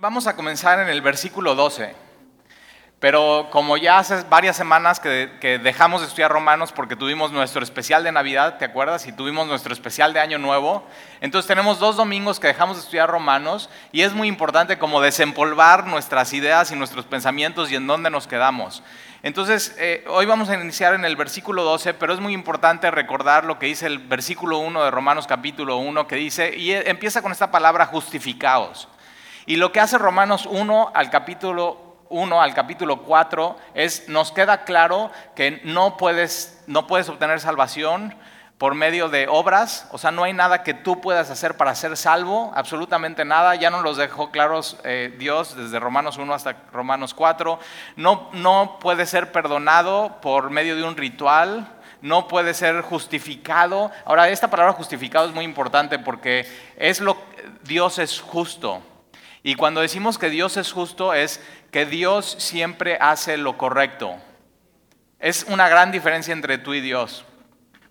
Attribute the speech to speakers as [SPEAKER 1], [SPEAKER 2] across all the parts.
[SPEAKER 1] vamos a comenzar en el versículo 12. Pero como ya hace varias semanas que, dejamos de estudiar Romanos porque tuvimos nuestro especial de Navidad, ¿te acuerdas? Y tuvimos nuestro especial de Año Nuevo. Entonces tenemos dos domingos que dejamos de estudiar Romanos y es muy importante como desempolvar nuestras ideas y nuestros pensamientos y en dónde nos quedamos. Entonces, eh, hoy vamos a iniciar en el versículo 12, pero es muy importante recordar lo que dice el versículo 1 de Romanos capítulo 1, que dice, y empieza con esta palabra justificados. Y lo que hace Romanos 1 al capítulo 1 al capítulo 4 es, nos queda claro que no puedes, no puedes obtener salvación por medio de obras, o sea, no hay nada que tú puedas hacer para ser salvo, absolutamente nada, ya nos los dejó claros eh, Dios desde Romanos 1 hasta Romanos 4, no, no puede ser perdonado por medio de un ritual, no puede ser justificado. Ahora, esta palabra justificado es muy importante porque es lo Dios es justo. Y cuando decimos que Dios es justo es que Dios siempre hace lo correcto. Es una gran diferencia entre tú y Dios.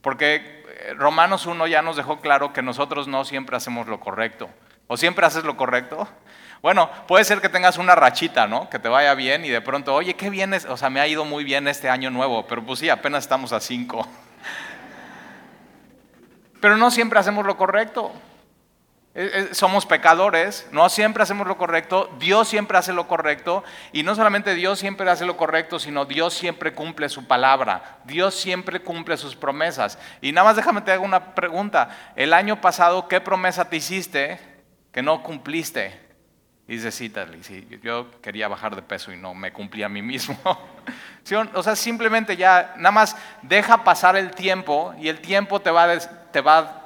[SPEAKER 1] Porque eh, Romanos 1 ya nos dejó claro que nosotros no siempre hacemos lo correcto. ¿O siempre haces lo correcto? Bueno, puede ser que tengas una rachita, ¿no? Que te vaya bien y de pronto, oye, qué bien es, o sea, me ha ido muy bien este año nuevo, pero pues sí, apenas estamos a cinco. Pero no siempre hacemos lo correcto. Eh, eh, somos pecadores, no siempre hacemos lo correcto, Dios siempre hace lo correcto y no solamente Dios siempre hace lo correcto, sino Dios siempre cumple su palabra, Dios siempre cumple sus promesas. Y nada más déjame te hago una pregunta, el año pasado, ¿qué promesa te hiciste que no cumpliste? Dice, sí, sí, yo quería bajar de peso y no me cumplí a mí mismo. o sea, simplemente ya, nada más deja pasar el tiempo y el tiempo te va, te va a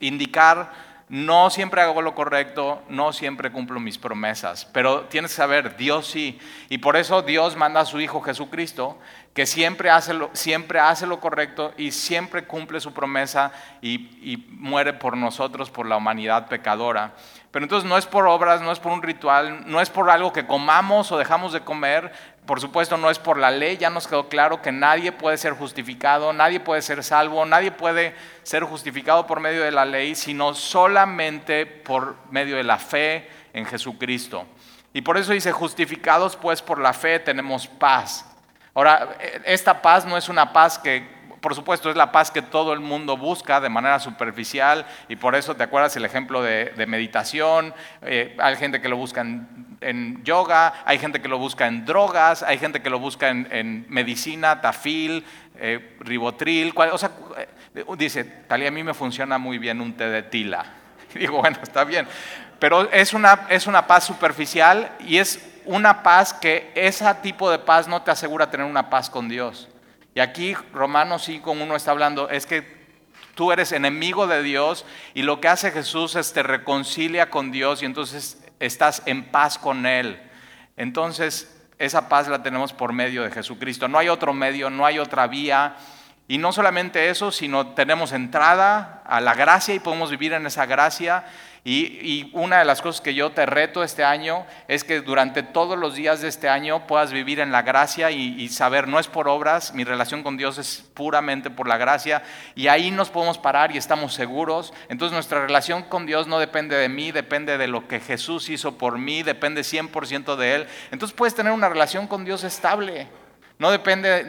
[SPEAKER 1] indicar no siempre hago lo correcto, no siempre cumplo mis promesas, pero tienes que saber, Dios sí. Y por eso Dios manda a su Hijo Jesucristo, que siempre hace lo, siempre hace lo correcto y siempre cumple su promesa y, y muere por nosotros, por la humanidad pecadora. Pero entonces no es por obras, no es por un ritual, no es por algo que comamos o dejamos de comer, por supuesto no es por la ley, ya nos quedó claro que nadie puede ser justificado, nadie puede ser salvo, nadie puede ser justificado por medio de la ley, sino solamente por medio de la fe en Jesucristo. Y por eso dice, justificados pues por la fe tenemos paz. Ahora, esta paz no es una paz que, por supuesto, es la paz que todo el mundo busca de manera superficial y por eso te acuerdas el ejemplo de, meditación, eh, hay gente que lo busca en yoga, hay gente que lo busca en drogas, hay gente que lo busca en, medicina, tafil, eh, ribotril. o sea, eh, dice, tal y a mí me funciona muy bien un té de tila. Y digo, bueno, está bien. Pero es una, es una paz superficial y es una paz que ese tipo de paz no te asegura tener una paz con Dios. Y aquí Romanos 5, uno está hablando, es que tú eres enemigo de Dios y lo que hace Jesús es te reconcilia con Dios y entonces estás en paz con Él. Entonces, esa paz la tenemos por medio de Jesucristo. No hay otro medio, no hay otra vía. Y no solamente eso, sino tenemos entrada a la gracia y podemos vivir en esa gracia y, una de las cosas que yo te reto este año es que durante todos los días de este año puedas vivir en la gracia y, saber, no es por obras, mi relación con Dios es puramente por la gracia y ahí nos podemos parar y estamos seguros. Entonces nuestra relación con Dios no depende de mí, depende de lo que Jesús hizo por mí, depende 100% de Él. Entonces puedes tener una relación con Dios estable. No depende,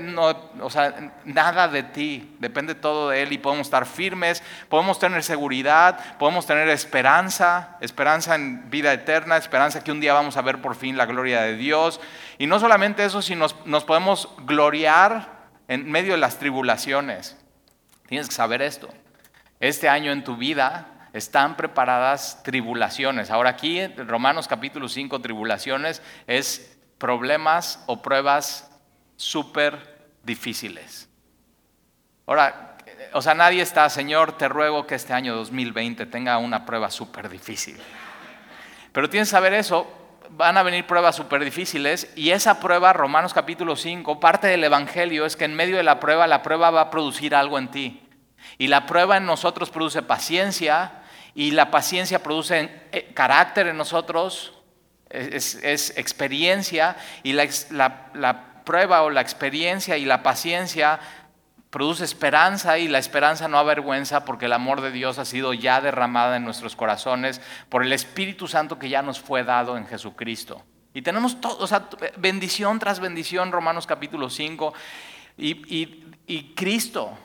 [SPEAKER 1] o sea, nada de ti, depende todo de Él y podemos estar firmes, podemos tener seguridad, podemos tener esperanza, esperanza en vida eterna, esperanza que un día vamos a ver por fin la gloria de Dios. Y no solamente eso, sino nos, nos podemos gloriar en medio de las tribulaciones. Tienes que saber esto. Este año en tu vida están preparadas tribulaciones. Ahora aquí, Romanos capítulo 5, tribulaciones es problemas o pruebas súper difíciles. Ahora, o sea, nadie está, Señor, te ruego que este año 2020 tenga una prueba súper difícil. Pero tienes que saber eso, van a venir pruebas súper difíciles y esa prueba, Romanos capítulo 5, parte del Evangelio es que en medio de la prueba, la prueba va a producir algo en ti. Y la prueba en nosotros produce paciencia y la paciencia produce eh, carácter en nosotros, es, experiencia y la, prueba o la experiencia y la paciencia produce esperanza y la esperanza no avergüenza porque el amor de Dios ha sido ya derramada en nuestros corazones por el Espíritu Santo que ya nos fue dado en Jesucristo. Y tenemos todo, o sea, bendición tras bendición, Romanos capítulo 5. Y, y Cristo,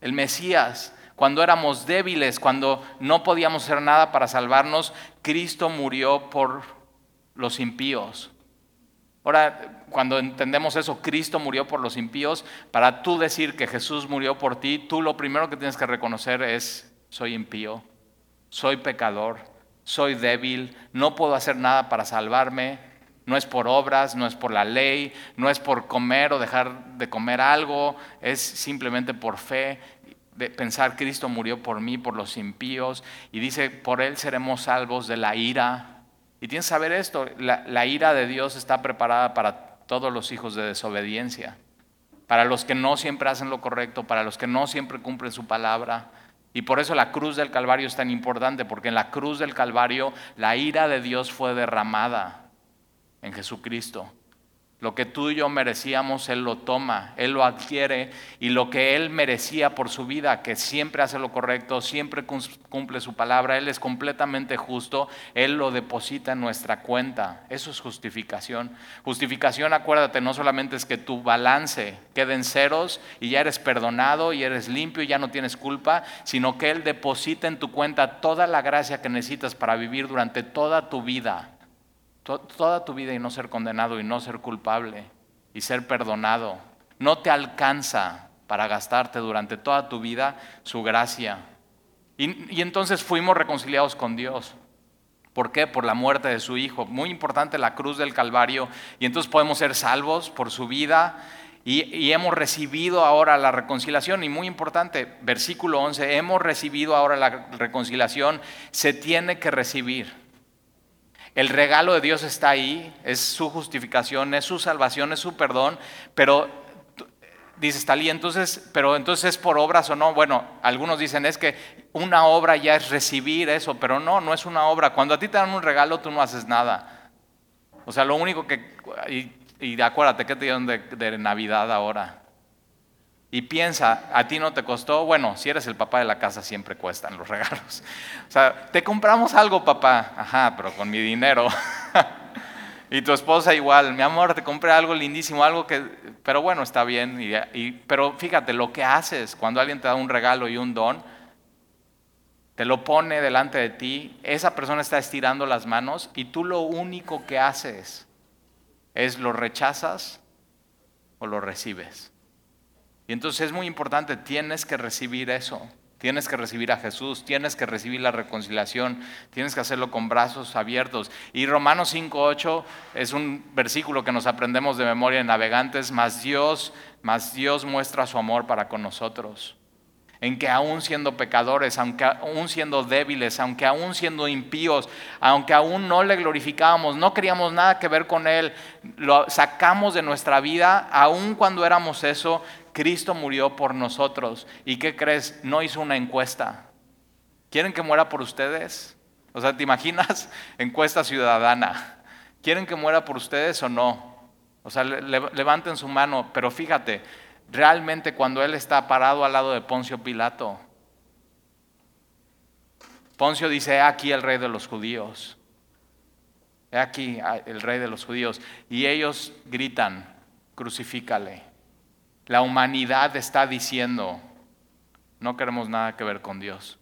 [SPEAKER 1] el Mesías, cuando éramos débiles, cuando no podíamos hacer nada para salvarnos, Cristo murió por los impíos. Ahora, cuando entendemos eso, Cristo murió por los impíos, para tú decir que Jesús murió por ti, tú lo primero que tienes que reconocer es, soy impío, soy pecador, soy débil, no puedo hacer nada para salvarme, no es por obras, no es por la ley, no es por comer o dejar de comer algo, es simplemente por fe, de pensar Cristo murió por mí, por los impíos, y dice, por Él seremos salvos de la ira. Y tienes que saber esto, la, la ira de Dios está preparada para todos los hijos de desobediencia, para los que no siempre hacen lo correcto, para los que no siempre cumplen su palabra. Y por eso la cruz del Calvario es tan importante, porque en la cruz del Calvario la ira de Dios fue derramada en Jesucristo. Lo que tú y yo merecíamos, Él lo toma, Él lo adquiere y lo que Él merecía por su vida, que siempre hace lo correcto, siempre cumple su palabra, Él es completamente justo, Él lo deposita en nuestra cuenta. Eso es justificación. Justificación, acuérdate, no solamente es que tu balance quede en ceros y ya eres perdonado y eres limpio y ya no tienes culpa, sino que Él deposita en tu cuenta toda la gracia que necesitas para vivir durante toda tu vida toda tu vida y no ser condenado y no ser culpable y ser perdonado. No te alcanza para gastarte durante toda tu vida su gracia. Y, entonces fuimos reconciliados con Dios. ¿Por qué? Por la muerte de su Hijo. Muy importante la cruz del Calvario. Y entonces podemos ser salvos por su vida. Y, y hemos recibido ahora la reconciliación. Y muy importante, versículo 11, hemos recibido ahora la reconciliación. Se tiene que recibir. El regalo de Dios está ahí, es su justificación, es su salvación, es su perdón, pero dice Talí, entonces, pero entonces es por obras o no. Bueno, algunos dicen es que una obra ya es recibir eso, pero no, no es una obra. Cuando a ti te dan un regalo, tú no haces nada. O sea, lo único que, y, acuérdate que te dieron de Navidad ahora. Y piensa, a ti no te costó, bueno, si eres el papá de la casa siempre cuestan los regalos. O sea, te compramos algo, papá, ajá, pero con mi dinero. y tu esposa igual, mi amor, te compré algo lindísimo, algo que, pero bueno, está bien. Y, pero fíjate, lo que haces cuando alguien te da un regalo y un don, te lo pone delante de ti, esa persona está estirando las manos y tú lo único que haces es lo rechazas o lo recibes. Y entonces es muy importante, tienes que recibir eso. Tienes que recibir a Jesús, tienes que recibir la reconciliación, tienes que hacerlo con brazos abiertos. Y Romanos 5.8 es un versículo que nos aprendemos de memoria en navegantes, más Dios, más Dios muestra su amor para con nosotros en que aún siendo pecadores, aunque aún siendo débiles, aunque aún siendo impíos, aunque aún no le glorificábamos, no queríamos nada que ver con Él, lo sacamos de nuestra vida, aún cuando éramos eso, Cristo murió por nosotros. ¿Y qué crees? No hizo una encuesta. ¿Quieren que muera por ustedes? O sea, ¿te imaginas? Encuesta ciudadana. ¿Quieren que muera por ustedes o no? O sea, levanten su mano, pero fíjate, realmente cuando él está parado al lado de Poncio Pilato. Poncio dice, he aquí el rey de los judíos. He aquí el rey de los judíos. Y ellos gritan, crucifícale. La humanidad está diciendo, no queremos nada que ver con Dios.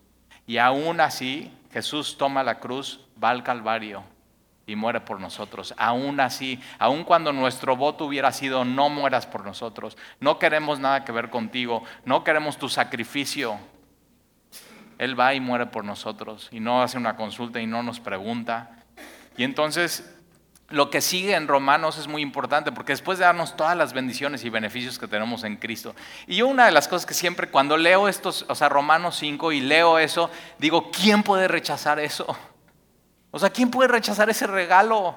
[SPEAKER 1] Y aún así, Jesús toma la cruz, va al Calvario y muere por nosotros. Aún así, aun cuando nuestro voto hubiera sido no mueras por nosotros, no queremos nada que ver contigo, no queremos tu sacrificio. Él va y muere por nosotros y no hace una consulta y no nos pregunta. Y entonces lo que sigue en Romanos es muy importante porque después de darnos todas las bendiciones y beneficios que tenemos en Cristo. Y yo una de las cosas que siempre cuando leo estos, o sea, Romanos 5 y leo eso, digo, ¿quién puede rechazar eso? O sea, ¿quién puede rechazar ese regalo?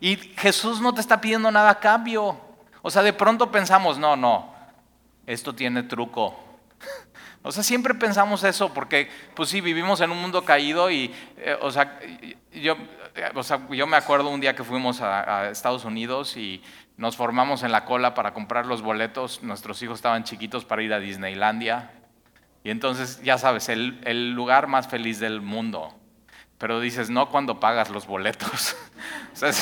[SPEAKER 1] Y Jesús no te está pidiendo nada a cambio. O sea, de pronto pensamos, no, no, esto tiene truco. O sea, siempre pensamos eso porque, pues sí, vivimos en un mundo caído y, eh, o sea, yo o sea, yo me acuerdo un día que fuimos a, Estados Unidos y nos formamos en la cola para comprar los boletos. Nuestros hijos estaban chiquitos para ir a Disneylandia. Y entonces, ya sabes, el lugar más feliz del mundo. Pero dices, no cuando pagas los boletos. o sea,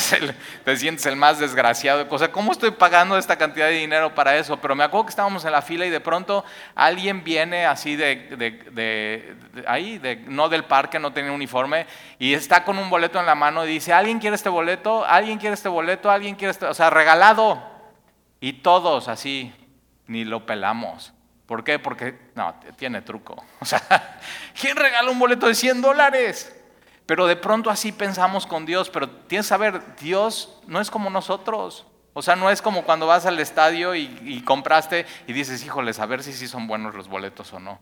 [SPEAKER 1] te sientes el más desgraciado. O sea, ¿cómo estoy pagando esta cantidad de dinero para eso? Pero me acuerdo que estábamos en la fila y de pronto alguien viene así de, ahí, de, no del parque, no tiene uniforme, y está con un boleto en la mano y dice, ¿alguien quiere este boleto? ¿Alguien quiere este boleto? ¿Alguien quiere este? O sea, regalado. Y todos así, ni lo pelamos. ¿Por qué? Porque, no, tiene truco. O sea, ¿quién regala un boleto de 100 dólares? Pero de pronto así pensamos con Dios, pero tienes que saber, Dios no es como nosotros. O sea, no es como cuando vas al estadio y, compraste y dices, híjoles, a ver si sí son buenos los boletos o no.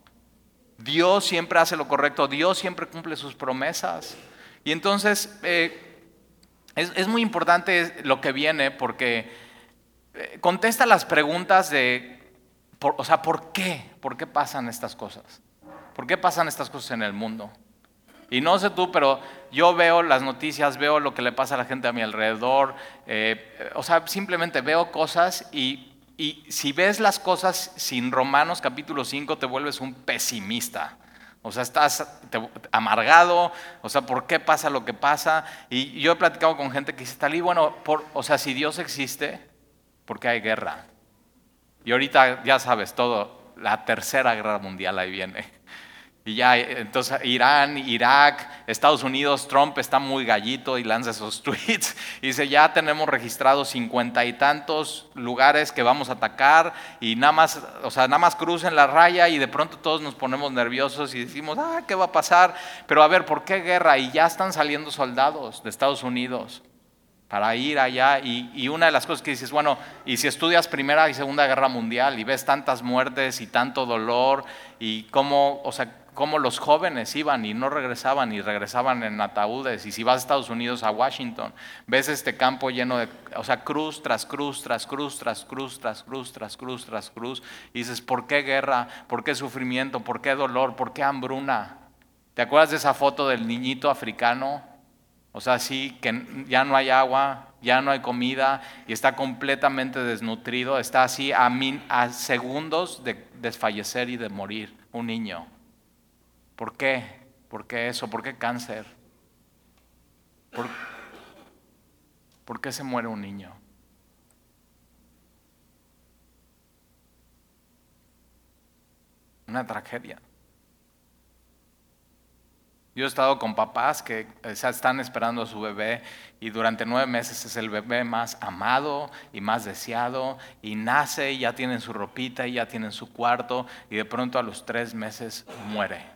[SPEAKER 1] Dios siempre hace lo correcto, Dios siempre cumple sus promesas. Y entonces eh, es, muy importante lo que viene porque eh, contesta las preguntas de, o sea, ¿por qué? ¿Por qué pasan estas cosas? ¿Por qué pasan estas cosas en el mundo? Y no sé tú, pero yo veo las noticias, veo lo que le pasa a la gente a mi alrededor, eh, o sea, simplemente veo cosas y, si ves las cosas sin Romanos capítulo 5 te vuelves un pesimista. O sea, estás amargado, o sea, ¿por qué pasa lo que pasa? Y yo he platicado con gente que dice, Talí, bueno, o sea, si Dios existe, ¿por qué hay guerra? Y ahorita ya sabes todo, la tercera guerra mundial ahí viene. Y ya, entonces Irán, Irak, Estados Unidos, Trump está muy gallito y lanza esos tweets. Y dice, ya tenemos registrados cincuenta y tantos lugares que vamos a atacar y nada más, o sea, nada más crucen la raya y de pronto todos nos ponemos nerviosos y decimos, ah, ¿qué va a pasar? Pero a ver, ¿por qué guerra? Y ya están saliendo soldados de Estados Unidos para ir allá. Y, y, una de las cosas que dices, bueno, y si estudias Primera y Segunda Guerra Mundial y ves tantas muertes y tanto dolor y cómo, o sea, cómo los jóvenes iban y no regresaban y regresaban en ataúdes. Y si vas a Estados Unidos, a Washington, ves este campo lleno de, o sea, cruz tras cruz, tras cruz, tras cruz, tras cruz, tras cruz, tras cruz. Y dices, ¿por qué guerra? ¿Por qué sufrimiento? ¿Por qué dolor? ¿Por qué hambruna? ¿Te acuerdas de esa foto del niñito africano? O sea, sí, que ya no hay agua, ya no hay comida y está completamente desnutrido, está así a, a segundos de desfallecer y de morir, un niño. ¿Por qué? ¿Por qué eso? ¿Por qué cáncer? ¿Por, qué se muere un niño? Una tragedia. Yo he estado con papás que están esperando a su bebé y durante nueve meses es el bebé más amado y más deseado y nace y ya tienen su ropita y ya tienen su cuarto y de pronto a los tres meses muere.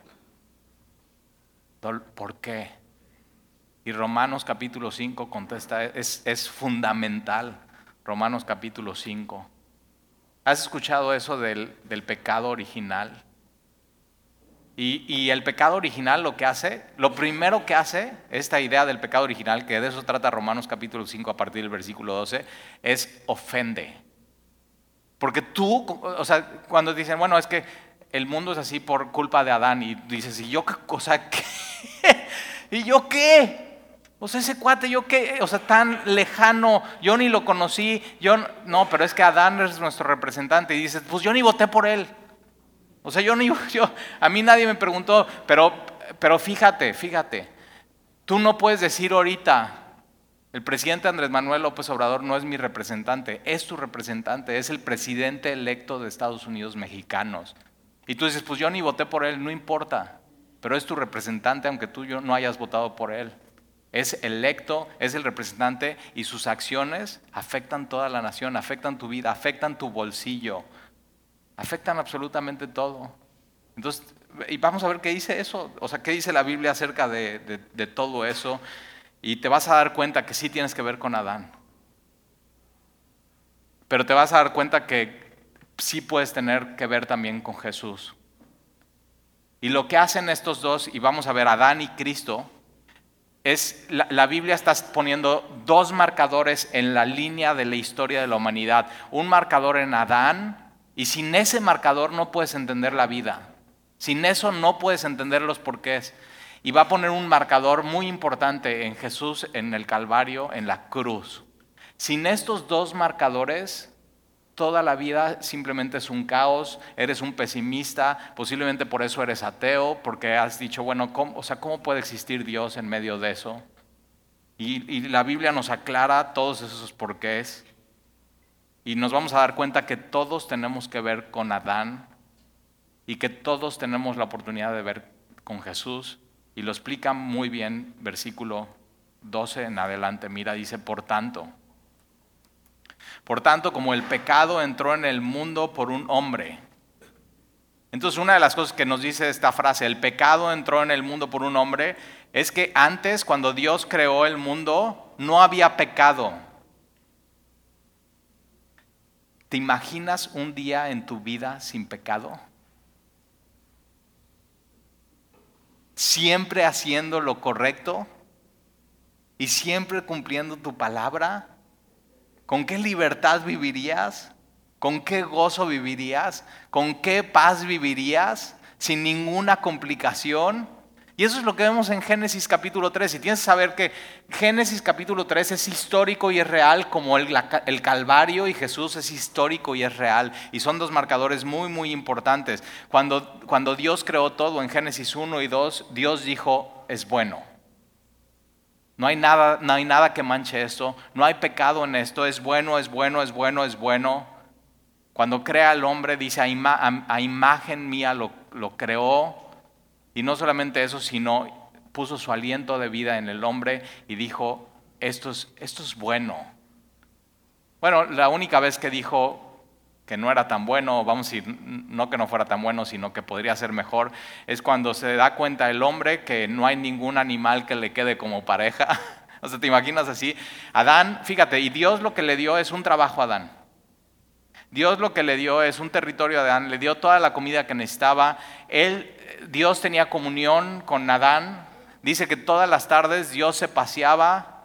[SPEAKER 1] ¿Por qué? Y Romanos capítulo 5 contesta, es, fundamental. Romanos capítulo 5. ¿Has escuchado eso del, pecado original? Y, y, el pecado original lo que hace, lo primero que hace, esta idea del pecado original, que de eso trata Romanos capítulo 5 a partir del versículo 12, es ofende. Porque tú, o sea, cuando dicen, bueno, es que el mundo es así por culpa de Adán y dices, ¿y yo qué cosa qué? ¿Y yo qué? O sea, ese cuate, yo qué, o sea, tan lejano, yo ni lo conocí, yo no, pero es que Adán es nuestro representante y dices, pues yo ni voté por él. O sea, yo ni, yo, a mí nadie me preguntó, pero, pero fíjate, fíjate, tú no puedes decir ahorita, el presidente Andrés Manuel López Obrador no es mi representante, es tu representante, es el presidente electo de Estados Unidos mexicanos. Y tú dices, pues yo ni voté por él, no importa, pero es tu representante aunque tú no hayas votado por él. Es electo, es el representante y sus acciones afectan toda la nación, afectan tu vida, afectan tu bolsillo, afectan absolutamente todo. Entonces, y vamos a ver qué dice eso, o sea, qué dice la Biblia acerca de, de todo eso, y te vas a dar cuenta que sí tienes que ver con Adán. Pero te vas a dar cuenta que sí puedes tener que ver también con Jesús. Y lo que hacen estos dos, y vamos a ver Adán y Cristo, es la, la, Biblia está poniendo dos marcadores en la línea de la historia de la humanidad. Un marcador en Adán, y sin ese marcador no puedes entender la vida. Sin eso no puedes entender los porqués. Y va a poner un marcador muy importante en Jesús, en el Calvario, en la cruz. Sin estos dos marcadores, toda la vida simplemente es un caos, eres un pesimista, posiblemente por eso eres ateo, porque has dicho, bueno, ¿cómo, o sea, ¿cómo puede existir Dios en medio de eso? Y, y la Biblia nos aclara todos esos porqués. Y nos vamos a dar cuenta que todos tenemos que ver con Adán y que todos tenemos la oportunidad de ver con Jesús. Y lo explica muy bien versículo 12 en adelante. Mira, dice, por tanto, por tanto, como el pecado entró en el mundo por un hombre. Entonces, una de las cosas que nos dice esta frase, el pecado entró en el mundo por un hombre, es que antes, cuando Dios creó el mundo, no había pecado. ¿Te imaginas un día en tu vida sin pecado? Siempre haciendo lo correcto y siempre cumpliendo tu palabra. ¿Con qué libertad vivirías? ¿Con qué gozo vivirías? ¿Con qué paz vivirías? Sin ninguna complicación. Y eso es lo que vemos en Génesis capítulo 3. Y tienes que saber que Génesis capítulo 3 es histórico y es real, como el, el, Calvario y Jesús es histórico y es real. Y son dos marcadores muy, muy importantes. Cuando, cuando Dios creó todo en Génesis 1 y 2, Dios dijo, es bueno. No hay, nada, no hay nada que manche esto, no hay pecado en esto, es bueno, es bueno, es bueno, es bueno. Cuando crea al hombre, dice, a, imagen mía lo, lo creó, y no solamente eso, sino puso su aliento de vida en el hombre y dijo, esto es, esto es bueno. Bueno, la única vez que dijo, que no era tan bueno, vamos a decir, no que no fuera tan bueno, sino que podría ser mejor, es cuando se da cuenta el hombre que no hay ningún animal que le quede como pareja. o sea, ¿te imaginas así? Adán, fíjate, y Dios lo que le dio es un trabajo a Adán. Dios lo que le dio es un territorio a Adán, le dio toda la comida que necesitaba. Él, Dios tenía comunión con Adán. Dice que todas las tardes Dios se paseaba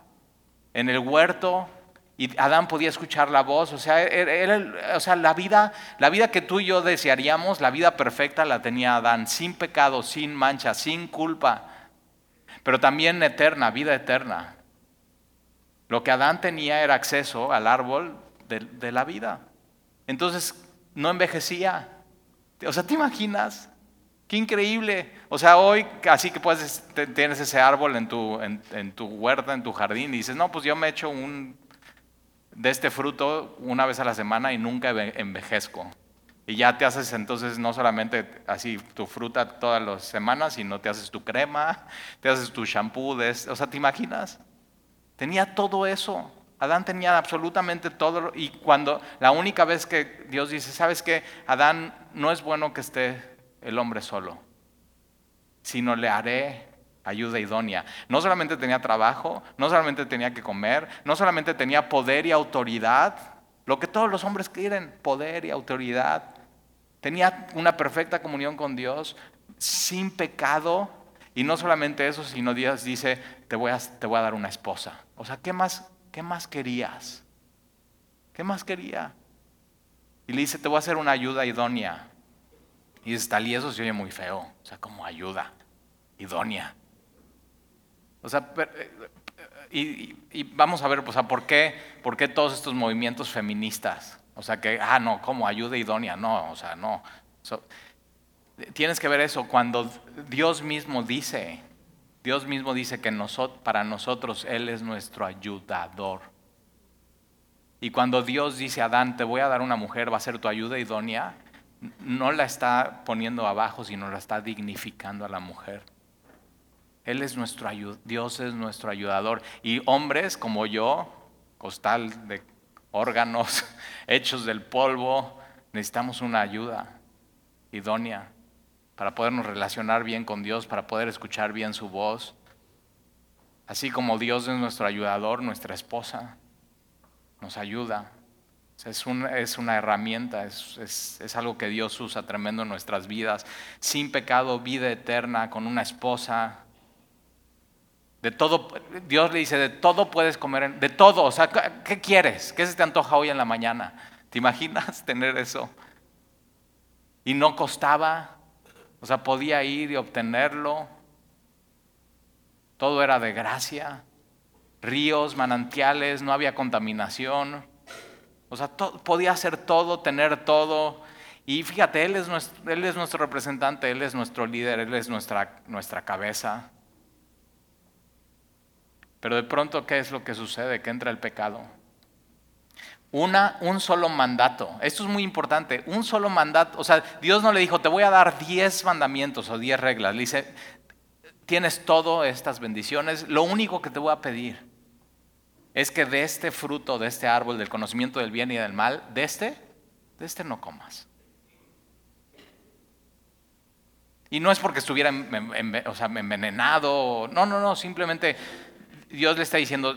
[SPEAKER 1] en el huerto y Adán podía escuchar la voz, o sea, era, o sea la, vida, la vida que tú y yo desearíamos, la vida perfecta la tenía Adán, sin pecado, sin mancha, sin culpa, pero también eterna, vida eterna. Lo que Adán tenía era acceso al árbol de, de la vida. Entonces no envejecía. O sea, ¿te imaginas? Qué increíble. O sea, hoy así que puedes, tienes ese árbol en tu, en, en tu huerta, en tu jardín, y dices, no, pues yo me echo un de este fruto una vez a la semana y nunca envejezco. Y ya te haces entonces no solamente así tu fruta todas las semanas, sino te haces tu crema, te haces tu shampoo, de, o sea, ¿te imaginas? Tenía todo eso. Adán tenía absolutamente todo. Y cuando la única vez que Dios dice, ¿sabes qué? Adán no es bueno que esté el hombre solo, sino le haré ayuda idónea. No solamente tenía trabajo, no solamente tenía que comer, no solamente tenía poder y autoridad, lo que todos los hombres quieren, poder y autoridad. Tenía una perfecta comunión con Dios, sin pecado, y no solamente eso, sino Dios dice, te voy a, te voy a dar una esposa. O sea, ¿qué más, ¿qué más querías? ¿Qué más quería? Y le dice, te voy a hacer una ayuda idónea. Y dice, tal y eso se oye muy feo. O sea, como ayuda idónea. O sea, eh, y, vamos a ver, o sea, ¿por qué, ¿por qué todos estos movimientos feministas? O sea, que, ah, no, como ayuda idónea, no, o sea, no. tienes que ver eso cuando Dios mismo dice, Dios mismo dice que para nosotros Él es nuestro ayudador. Y cuando Dios dice a Adán, te voy a dar una mujer, va a ser tu ayuda idónea, no la está poniendo abajo, sino la está dignificando a la mujer. Él es nuestro Dios es nuestro ayudador. Y hombres como yo, costal de órganos hechos del polvo, necesitamos una ayuda idónea para podernos relacionar bien con Dios, para poder escuchar bien su voz. Así como Dios es nuestro ayudador, nuestra esposa nos ayuda. Es, es una herramienta, es, es, algo que Dios usa tremendo en nuestras vidas. Sin pecado, vida eterna, con una esposa, de todo, Dios le dice, de todo puedes comer, de todo, o sea, ¿qué quieres? ¿Qué se te antoja hoy en la mañana? ¿Te imaginas tener eso? Y no costaba, o sea, podía ir y obtenerlo. todo era de gracia, ríos, manantiales, no había contaminación. O sea, podía hacer todo, tener todo. Y fíjate, él es, nuestro, él es nuestro representante, Él es nuestro líder, Él es nuestra, nuestra cabeza. Pero de pronto, ¿qué es lo que sucede? Que entra el pecado. Una, un solo mandato. Esto es muy importante. Un solo mandato. O sea, Dios no le dijo, te voy a dar diez mandamientos o diez reglas. Le dice, tienes todas estas bendiciones. Lo único que te voy a pedir es que de este fruto, de este árbol, del conocimiento del bien y del mal, de este, de este no comas. Y no es porque estuviera envenenado, no, no, no, simplemente Dios le está diciendo,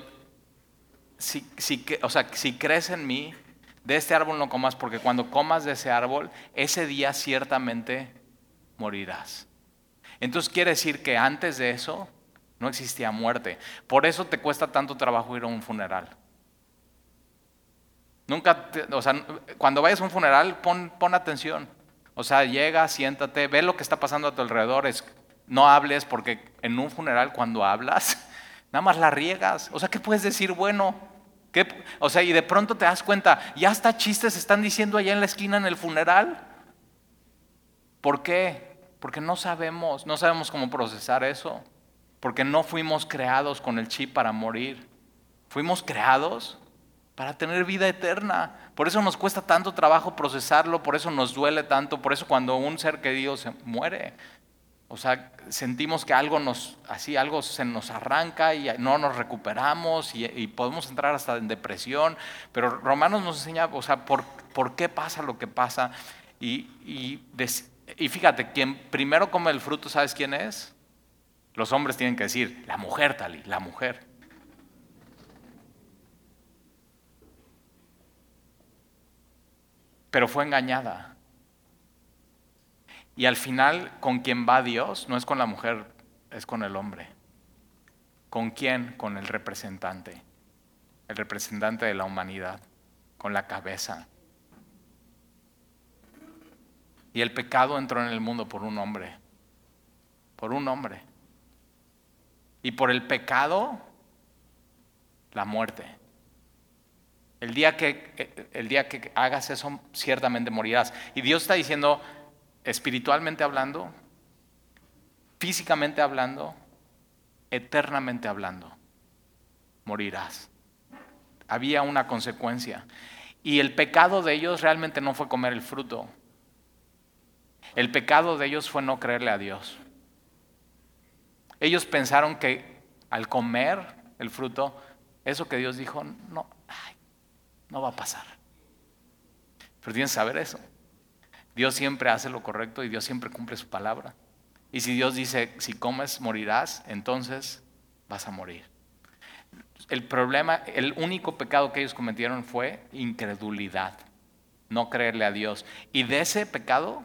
[SPEAKER 1] si, o sea, si crees en mí, de este árbol no comas, porque cuando comas de ese árbol, ese día ciertamente morirás. Entonces quiere decir que antes de eso no existía muerte. Por eso te cuesta tanto trabajo ir a un funeral. Nunca, o sea, cuando vayas a un funeral, pon, pon, atención. O sea, llega, siéntate, ve lo que está pasando a tu alrededor. no hables porque en un funeral cuando hablas, nada más la riegas. O sea, ¿qué puedes decir bueno? ¿Qué, o sea, y de pronto te das cuenta, ya hasta chistes están diciendo allá en la esquina en el funeral. ¿Por qué? Porque no sabemos, no sabemos cómo procesar eso porque no fuimos creados con el chip para morir. Fuimos creados para tener vida eterna. Por eso nos cuesta tanto trabajo procesarlo, por eso nos duele tanto, por eso cuando un ser querido se muere, o sea, sentimos que algo nos, así, algo se nos arranca y no nos recuperamos y, podemos entrar hasta en depresión. Pero Romanos nos enseña, o sea, por, por qué pasa lo que pasa. Y, y fíjate, quien primero come el fruto, ¿sabes quién es? Los hombres tienen que decir, la mujer, Tali, la mujer. Pero fue engañada. Y al final, con quien va Dios, no es con la mujer, es con el hombre. ¿Con quién? Con el representante. El representante de la humanidad, con la cabeza. Y el pecado entró en el mundo por un hombre. Por un hombre. Y por el pecado, la muerte. El día, que, el día que hagas eso, ciertamente morirás. Y Dios está diciendo, espiritualmente hablando, físicamente hablando, eternamente hablando, morirás. Había una consecuencia. Y el pecado de ellos realmente no fue comer el fruto. El pecado de ellos fue no creerle a Dios. Ellos pensaron que al comer el fruto, eso que Dios dijo, no, no va a pasar. Pero tienes que saber eso. Dios siempre hace lo correcto y Dios siempre cumple su palabra. Y si Dios dice, si comes, morirás, entonces vas a morir. El problema, el único pecado que ellos cometieron fue incredulidad, no creerle a Dios. Y de ese pecado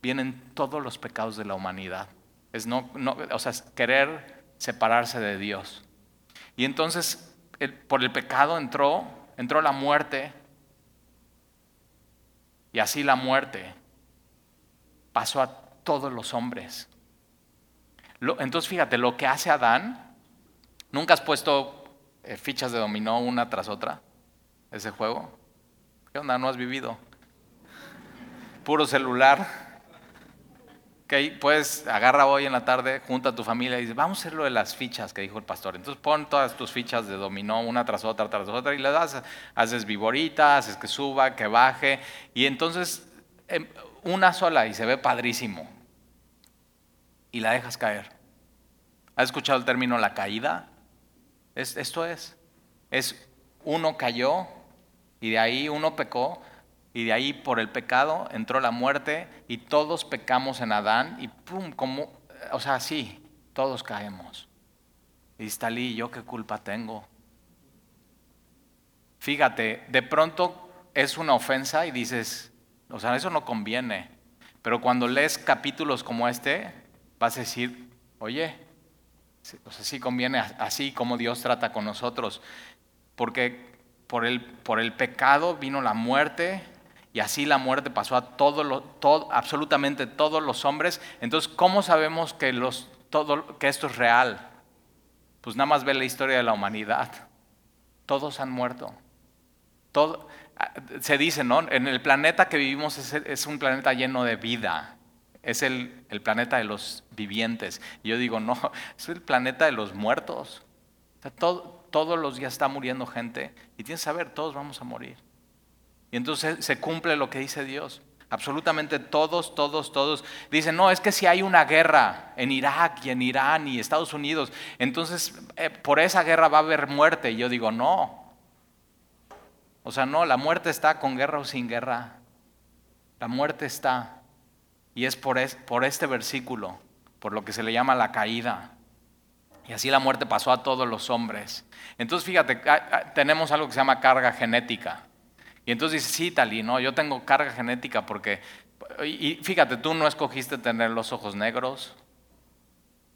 [SPEAKER 1] vienen todos los pecados de la humanidad. Es no, o sea, querer separarse de Dios. Y entonces por el pecado entró, entró la muerte. Y así la muerte pasó a todos los hombres. entonces fíjate, lo que hace Adán, ¿nunca has puesto eh, fichas de dominó una tras otra? Ese juego. ¿Qué onda? No has vivido. Puro celular que puedes agarra hoy en la tarde, junta a tu familia y dice, vamos a hacer lo de las fichas que dijo el pastor. Entonces pon todas tus fichas de dominó una tras otra, tras otra, y le das, haces viborita, haces que suba, que baje, y entonces em, una sola y se ve padrísimo. Y la dejas caer. ¿Has escuchado el término la caída? Es, esto es. Es uno cayó y de ahí uno pecó y de ahí por el pecado entró la muerte y todos pecamos en Adán y pum, como, o sea, sí, todos caemos. Y está ¿yo qué culpa tengo? Fíjate, de pronto es una ofensa y dices, o sea, eso no conviene. Pero cuando lees capítulos como este, vas a decir, oye, o sea, sí conviene así como Dios trata con nosotros. Porque por el, por el pecado vino la muerte, y así la muerte pasó a todo lo, todo, absolutamente todos los hombres. Entonces, ¿cómo sabemos que, los, todo, que esto es real? Pues nada más ve la historia de la humanidad. Todos han muerto. Todo, se dice, ¿no? En el planeta que vivimos es, un planeta lleno de vida. Es el, planeta de los vivientes. Y yo digo, no, es el planeta de los muertos. todos los días está muriendo gente. Y tienes que saber, todos vamos a morir. Y entonces se cumple lo que dice Dios. Absolutamente todos, todos, todos. Dicen, no, es que si hay una guerra en Irak y en Irán y Estados Unidos, entonces eh, por esa guerra va a haber muerte. Y yo digo, no. O sea, no, la muerte está con guerra o sin guerra. La muerte está. Y es por, este versículo, por lo que se le llama la caída. Y así la muerte pasó a todos los hombres. Entonces, fíjate, tenemos algo que se llama carga genética. Y entonces dice, sí, Tali, no, yo tengo carga genética porque, y fíjate, tú no escogiste tener los ojos negros,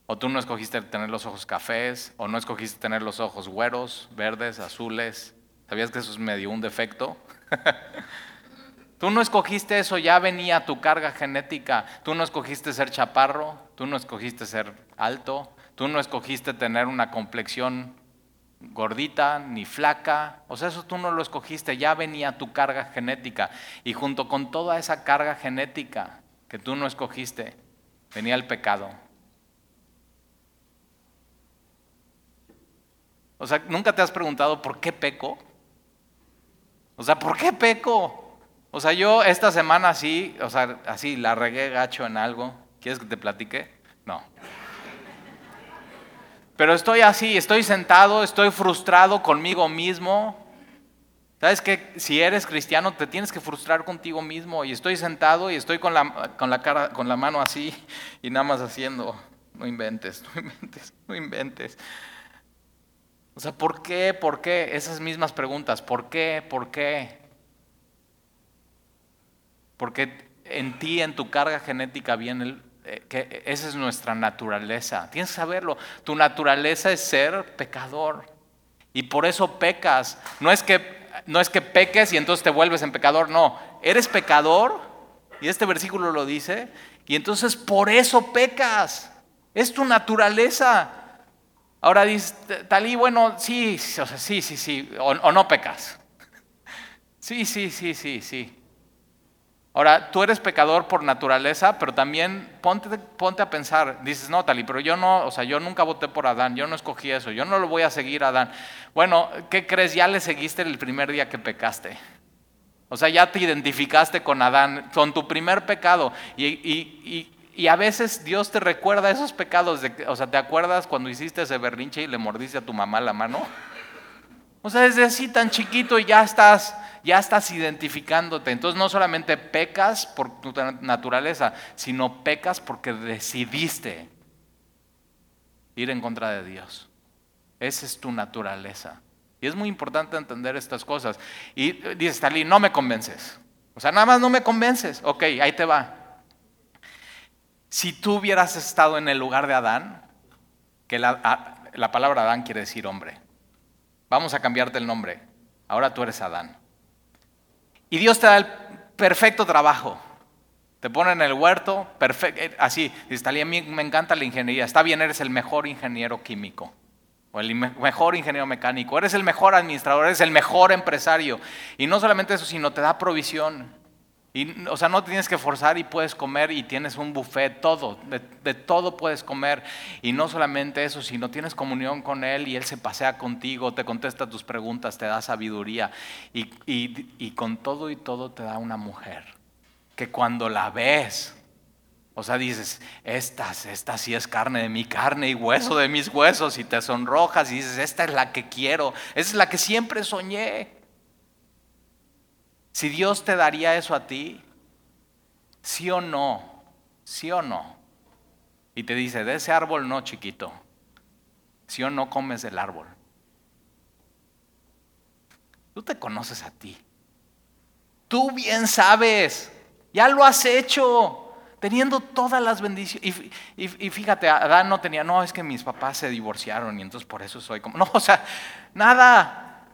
[SPEAKER 1] o tú no escogiste tener los ojos cafés, o no escogiste tener los ojos güeros, verdes, azules. ¿Sabías que eso es medio un defecto? tú no escogiste eso, ya venía tu carga genética. Tú no escogiste ser chaparro, tú no escogiste ser alto, tú no escogiste tener una complexión gordita ni flaca, o sea, eso tú no lo escogiste, ya venía tu carga genética. Y junto con toda esa carga genética que tú no escogiste, venía el pecado. O sea, ¿nunca te has preguntado por qué peco? O sea, ¿por qué peco? O sea, yo esta semana así, o sea, así la regué gacho en algo. ¿Quieres que te platique? No. Pero estoy así, estoy sentado, estoy frustrado conmigo mismo. ¿Sabes que Si eres cristiano te tienes que frustrar contigo mismo y estoy sentado y estoy con la, con la cara, con la mano así y nada más haciendo, no inventes, no inventes, no inventes. O sea, ¿por qué? ¿Por qué? Esas mismas preguntas, ¿por qué? ¿Por qué? Porque en ti, en tu carga genética viene el, eh, esa es nuestra naturaleza. Tienes que saberlo. Tu naturaleza es ser pecador. Y por eso pecas. No es que, no es que peques y entonces te vuelves en pecador. No, eres pecador. Y este versículo lo dice. Y entonces por eso pecas. Es tu naturaleza. Ahora dice, Talí, bueno, sí, sí, sí, sí. o no pecas. Sí, sí, sí, sí, sí. Ahora, tú eres pecador por naturaleza, pero también ponte, ponte a pensar, dices, no, Tali, pero yo no, o sea, yo nunca voté por Adán, yo no escogí eso, yo no lo voy a seguir a Adán. Bueno, ¿qué crees? Ya le seguiste el primer día que pecaste. O sea, ya te identificaste con Adán, con tu primer pecado. Y, a veces Dios te recuerda esos pecados. De, o sea, ¿te acuerdas cuando hiciste ese berrinche y le mordiste a tu mamá la mano? O sea, desde así tan chiquito y ya estás ya estás identificándote. Entonces no solamente pecas por tu naturaleza, sino pecas porque decidiste ir en contra de Dios. Esa es tu naturaleza. Y es muy importante entender estas cosas. Y dices, Talí, no me convences. O sea, nada más no me convences. Ok, ahí te va. Si tú hubieras estado en el lugar de Adán, que la, la palabra Adán quiere decir hombre, vamos a cambiarte el nombre. Ahora tú eres Adán. Y Dios te da el perfecto trabajo. Te pone en el huerto, perfecto, eh, así, dice, a mí me encanta la ingeniería. Está bien, eres el mejor ingeniero químico o el mejor ingeniero mecánico, eres el mejor administrador, eres el mejor empresario. Y no solamente eso, sino te da provisión. Y, o sea, no tienes que forzar y puedes comer y tienes un buffet, todo, de, todo puedes comer. Y no solamente eso, sino tienes comunión con Él y Él se pasea contigo, te contesta tus preguntas, te da sabiduría. Y, con todo y todo te da una mujer que cuando la ves, o sea, dices, esta, esta sí es carne de mi carne y hueso de mis huesos y te sonrojas y dices, esta es la que quiero, esa es la que siempre soñé. Si Dios te daría eso a ti, sí o no, sí o no. Y te dice, de ese árbol no, chiquito. Sí o no comes del árbol. Tú te conoces a ti. Tú bien sabes, ya lo has hecho, teniendo todas las bendiciones. Y, fíjate, Adán no tenía, no, es que mis papás se divorciaron y entonces por eso soy como, no, o sea, nada,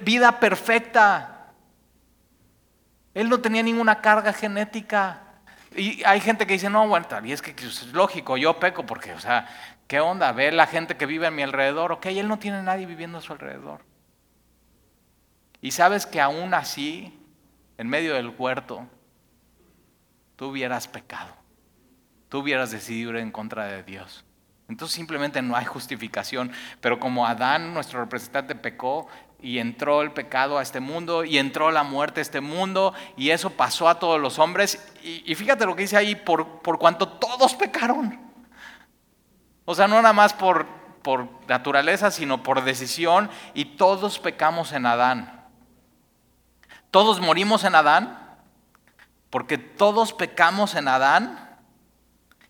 [SPEAKER 1] vida perfecta, él no tenía ninguna carga genética. Y hay gente que dice, no, bueno, y es que es lógico, yo peco porque, o sea, ¿Qué onda? Ve la gente que vive a mi alrededor. Ok, él no tiene nadie viviendo a su alrededor. Y sabes que aún así, en medio del huerto, tú hubieras pecado. Tú hubieras decidido ir en contra de Dios. Entonces simplemente no hay justificación. Pero como Adán, nuestro representante, pecó y entró el pecado a este mundo y entró la muerte a este mundo y eso pasó a todos los hombres. Y, fíjate lo que dice ahí, por, por cuanto todos pecaron. O sea, no nada más por, por naturaleza, sino por decisión y todos pecamos en Adán. Todos morimos en Adán porque todos pecamos en Adán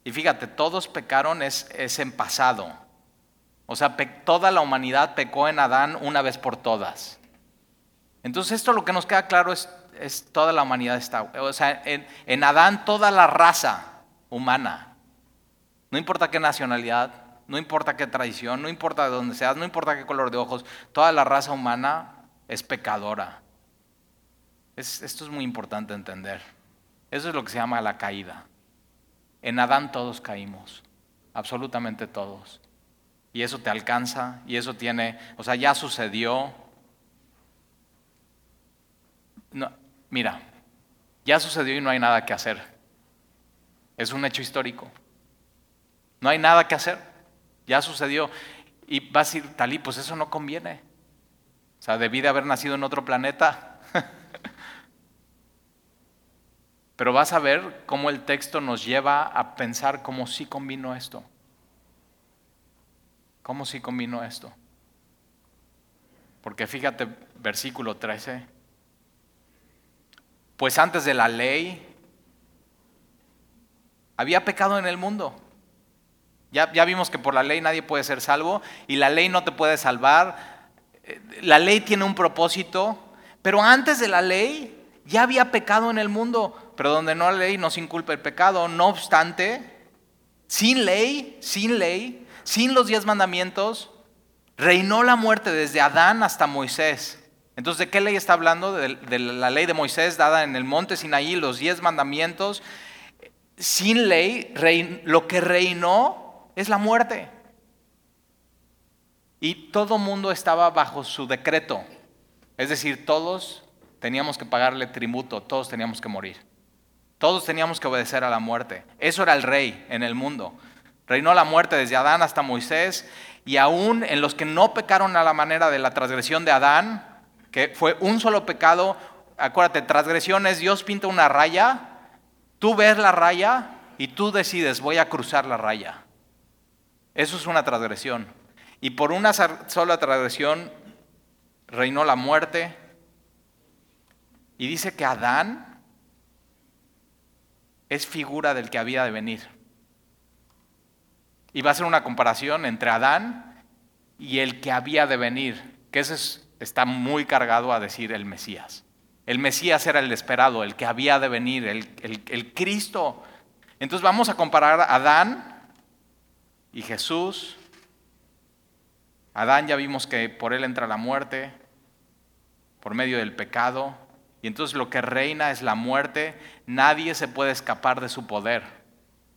[SPEAKER 1] y fíjate, todos pecaron es, en pasado. O sea, toda la humanidad pecó en Adán una vez por todas. Entonces esto lo que nos queda claro es, es toda la humanidad está. O sea, en, en Adán toda la raza humana, no importa qué nacionalidad, no importa qué tradición, no importa de dónde seas, no importa qué color de ojos, toda la raza humana es pecadora. esto es muy importante entender. Eso es lo que se llama la caída. En Adán todos caímos, absolutamente todos. Y eso te alcanza, y eso tiene, o sea, ya sucedió. No, mira, ya sucedió y no hay nada que hacer. Es un hecho histórico. No hay nada que hacer. Ya sucedió. Y vas a decir, Talí, pues eso no conviene. O sea, debí de haber nacido en otro planeta. Pero vas a ver cómo el texto nos lleva a pensar cómo sí combinó esto. ¿Cómo sí combinó esto? Porque fíjate, versículo 13. Pues antes de la ley había pecado en el mundo. Ya, ya, vimos que por la ley nadie puede ser salvo y la ley no te puede salvar. Eh, la ley tiene un propósito, pero antes de la ley ya había pecado en el mundo pero donde no hay ley no se inculpa el pecado. No obstante, sin ley, sin ley, sin los diez mandamientos, reinó la muerte desde Adán hasta Moisés. Entonces, ¿de qué ley está hablando? De, la ley de Moisés dada en el monte Sinaí, los diez mandamientos. Sin ley, lo que reinó es la muerte. Y todo mundo estaba bajo su decreto. Es decir, todos teníamos que pagarle tributo, todos teníamos que morir. Todos teníamos que obedecer a la muerte. Eso era el rey en el mundo. Reinó la muerte desde Adán hasta Moisés y aún en los que no pecaron a la manera de la transgresión de Adán, que fue un solo pecado, acuérdate, transgresión es Dios pinta una raya, tú ves la raya y tú decides, voy a cruzar la raya. Eso es una transgresión. Y por una sola transgresión reinó la muerte. Y dice que Adán es figura del que había de venir. Y va a ser una comparación entre Adán y el que había de venir, que ese está muy cargado a decir el Mesías. El Mesías era el esperado, el que había de venir, el, Cristo. Entonces vamos a comparar Adán y Jesús. Adán ya vimos que por él entra la muerte, por medio del pecado. Y entonces lo que reina es la muerte. Nadie se puede escapar de su poder.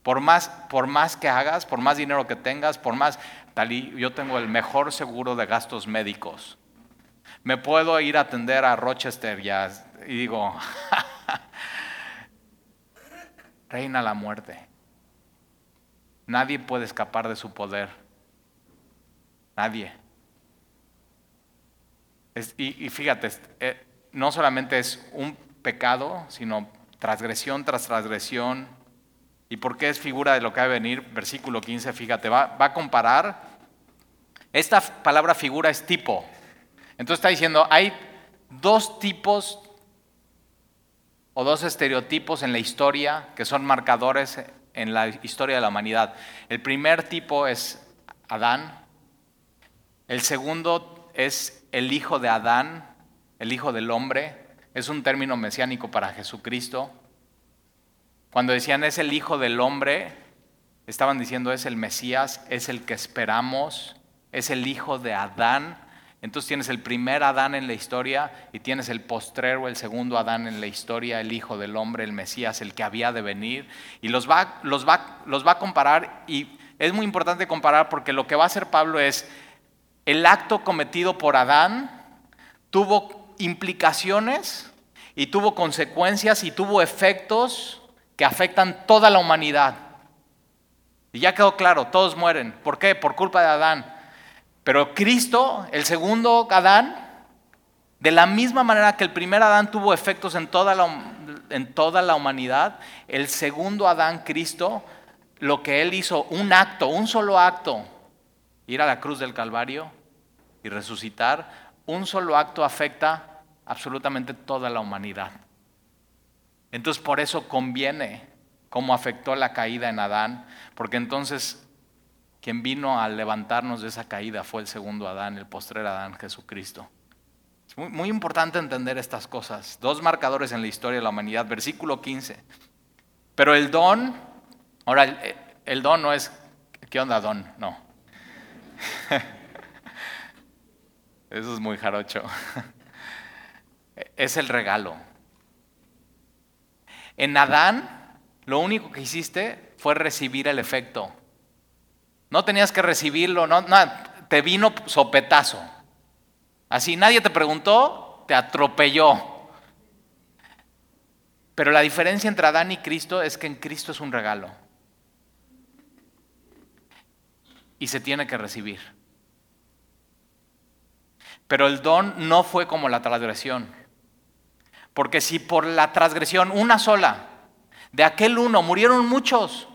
[SPEAKER 1] Por más, por más que hagas, por más dinero que tengas, por más... Talí, yo tengo el mejor seguro de gastos médicos. Me puedo ir a atender a Rochester ya y digo, reina la muerte. Nadie puede escapar de su poder. Nadie. y, y, fíjate, eh, no solamente es un pecado, sino transgresión tras transgresión. ¿Y por qué es figura de lo que va a venir? Versículo 15, fíjate, va, va a comparar. Esta palabra figura es tipo. Entonces está diciendo, hay dos tipos o dos estereotipos en la historia que son marcadores en la historia de la humanidad. El primer tipo es Adán. El segundo es el hijo de Adán, el Hijo del Hombre, es un término mesiánico para Jesucristo. Cuando decían es el Hijo del Hombre, estaban diciendo es el Mesías, es el que esperamos, es el Hijo de Adán. Entonces tienes el primer Adán en la historia y tienes el postrero, el segundo Adán en la historia, el Hijo del Hombre, el Mesías, el que había de venir. Y los va, los va, los va a comparar y es muy importante comparar porque lo que va a hacer Pablo es el acto cometido por Adán tuvo implicaciones y tuvo consecuencias y tuvo efectos que afectan toda la humanidad. Y ya quedó claro, todos mueren. ¿Por qué? Por culpa de Adán. Pero Cristo, el segundo Adán, de la misma manera que el primer Adán tuvo efectos en toda la, en toda la humanidad, el segundo Adán, Cristo, lo que él hizo, un acto, un solo acto, ir a la cruz del Calvario y resucitar, un solo acto afecta absolutamente toda la humanidad. Entonces por eso conviene cómo afectó la caída en Adán, porque entonces quien vino a levantarnos de esa caída fue el segundo Adán, el postrer Adán, Jesucristo. Es muy, muy, importante entender estas cosas. Dos marcadores en la historia de la humanidad, versículo 15. Pero el don, ahora el, el don no es, ¿qué onda don? No. Eso es muy jarocho. Es el regalo. En Adán, lo único que hiciste fue recibir el efecto. No tenías que recibirlo, no, te vino sopetazo. Así nadie te preguntó, te atropelló. Pero la diferencia entre Adán y Cristo es que en Cristo es un regalo. Y se tiene que recibir. Pero el don no fue como la transgresión. Porque si por la transgresión, una sola, de aquel uno murieron muchos,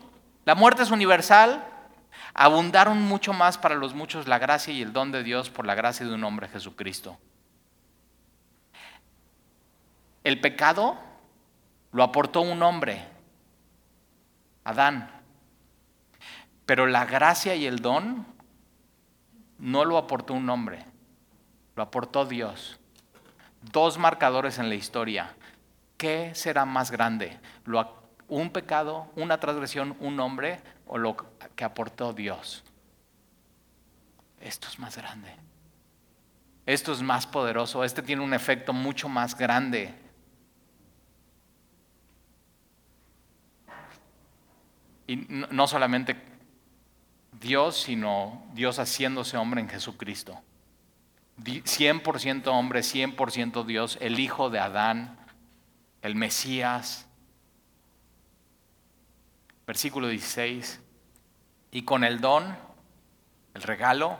[SPEAKER 1] la muerte es universal, abundaron mucho más para los muchos la gracia y el don de Dios por la gracia de un hombre Jesucristo. El pecado lo aportó un hombre, Adán, pero la gracia y el don no lo aportó un hombre, lo aportó Dios dos marcadores en la historia. ¿Qué será más grande? ¿Un pecado, una transgresión, un hombre o lo que aportó Dios? Esto es más grande. Esto es más poderoso. Este tiene un efecto mucho más grande. Y no solamente Dios, sino Dios haciéndose hombre en Jesucristo. 100% hombre, 100% Dios, el hijo de Adán, el Mesías. Versículo 16. Y con el don, el regalo,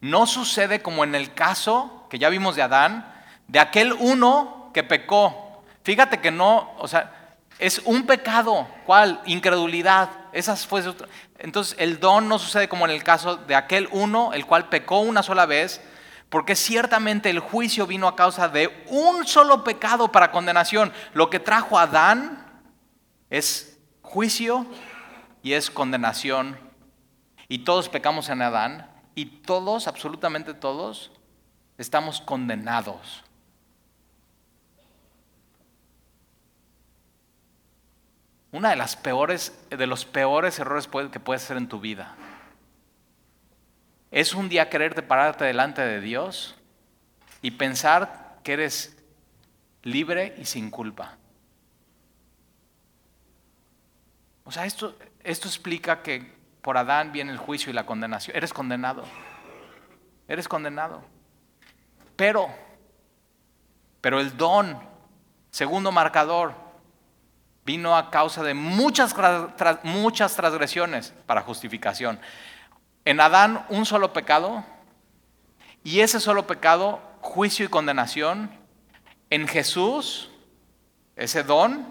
[SPEAKER 1] no sucede como en el caso que ya vimos de Adán, de aquel uno que pecó. Fíjate que no, o sea, es un pecado. ¿Cuál? Incredulidad. Esas fue Entonces, el don no sucede como en el caso de aquel uno, el cual pecó una sola vez porque ciertamente el juicio vino a causa de un solo pecado para condenación. Lo que trajo a Adán es juicio y es condenación. Y todos pecamos en Adán y todos, absolutamente todos, estamos condenados. Una de las peores, de los peores errores que puedes hacer en tu vida es un día quererte pararte delante de Dios y pensar que eres libre y sin culpa. O sea, esto, esto explica que por Adán viene el juicio y la condenación. Eres condenado. Eres condenado. Pero, pero el don, segundo marcador, vino a causa de muchas, muchas transgresiones para justificación. En Adán un solo pecado y ese solo pecado, juicio y condenación. En Jesús, ese don,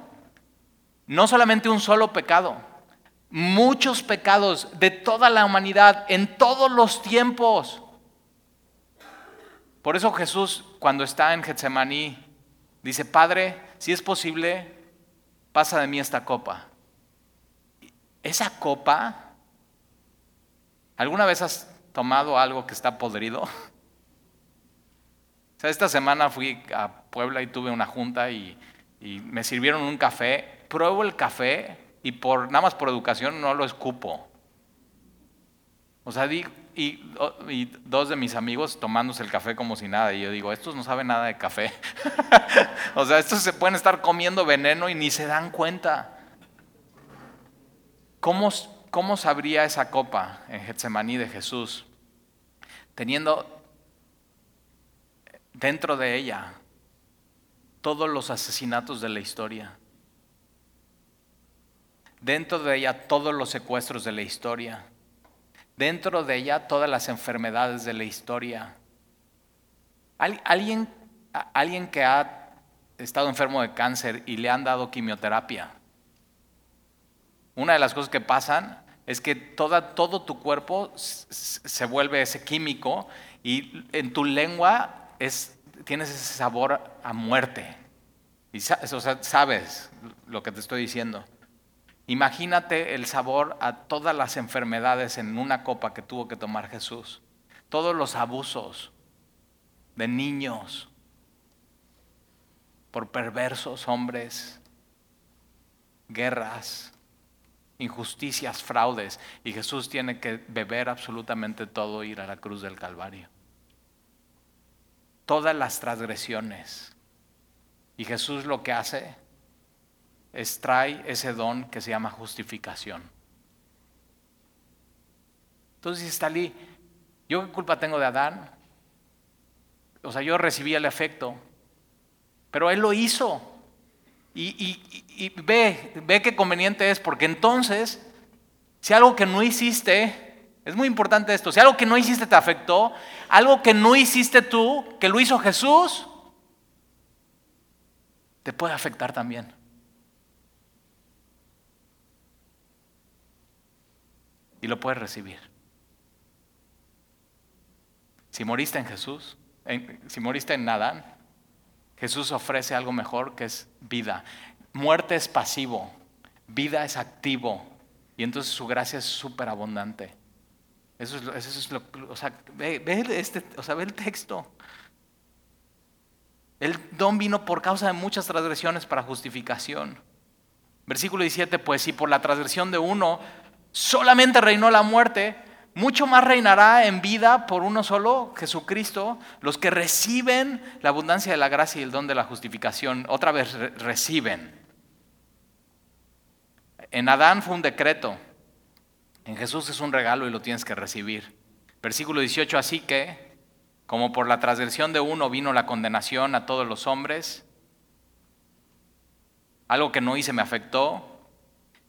[SPEAKER 1] no solamente un solo pecado, muchos pecados de toda la humanidad en todos los tiempos. Por eso Jesús cuando está en Getsemaní dice, Padre, si es posible, pasa de mí esta copa. Esa copa ¿Alguna vez has tomado algo que está podrido? O sea, esta semana fui a Puebla y tuve una junta y, me sirvieron un café. Pruebo el café y por nada más por educación no lo escupo. O sea, y, y, dos de mis amigos tomándose el café como si nada. Y yo digo, estos no saben nada de café. o sea, estos se pueden estar comiendo veneno y ni se dan cuenta. ¿Cómo, ¿cómo sabría esa copa en Getsemaní de Jesús? Teniendo dentro de ella todos los asesinatos de la historia. Dentro de ella todos los secuestros de la historia. Dentro de ella todas las enfermedades de la historia. Alguien, alguien que ha estado enfermo de cáncer y le han dado quimioterapia. Una de las cosas que pasan es que toda, todo tu cuerpo se vuelve ese químico y en tu lengua es, tienes ese sabor a muerte. Y sabes lo que te estoy diciendo. Imagínate el sabor a todas las enfermedades en una copa que tuvo que tomar Jesús. Todos los abusos de niños por perversos hombres, guerras, injusticias, fraudes. Y Jesús tiene que beber absolutamente todo ir a la cruz del Calvario. Todas las transgresiones. Y Jesús lo que hace extrae ese don que se llama justificación. Entonces está allí, ¿yo qué culpa tengo de Adán? O sea, yo recibí el efecto, pero él lo hizo. Y, ve, ve qué conveniente es, porque entonces, si algo que no hiciste, es muy importante esto, si algo que no hiciste te afectó, algo que no hiciste tú, que lo hizo Jesús, te puede afectar también. y lo puedes recibir. Si moriste en Jesús, si moriste en Adán, Jesús ofrece algo mejor que es vida. Muerte es pasivo, vida es activo y entonces su gracia es súper abundante. Eso es, eso lo, o sea, ve, este, o sea, ve el texto. El don vino por causa de muchas transgresiones para justificación. Versículo 17, pues si por la transgresión de uno solamente reinó la muerte, mucho más reinará en vida por uno solo, Jesucristo, los que reciben la abundancia de la gracia y el don de la justificación, otra vez reciben. En Adán fue un decreto, en Jesús es un regalo y lo tienes que recibir. Versículo 18, así que, como por la transgresión de uno vino la condenación a todos los hombres, algo que no hice me afectó,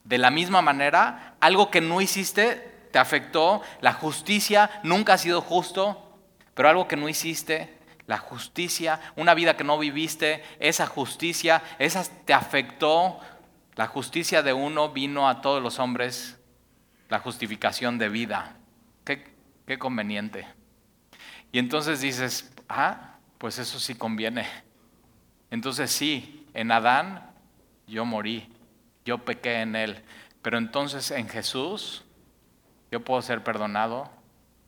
[SPEAKER 1] de la misma manera, algo que no hiciste te afectó, la justicia nunca ha sido justo, pero algo que no hiciste, la justicia, una vida que no viviste, esa justicia, esa te afectó. La justicia de uno vino a todos los hombres, la justificación de vida. Qué, qué conveniente. Y entonces dices, ah, pues eso sí conviene. Entonces sí, en Adán yo morí, yo pequé en él. Pero entonces en Jesús yo puedo ser perdonado.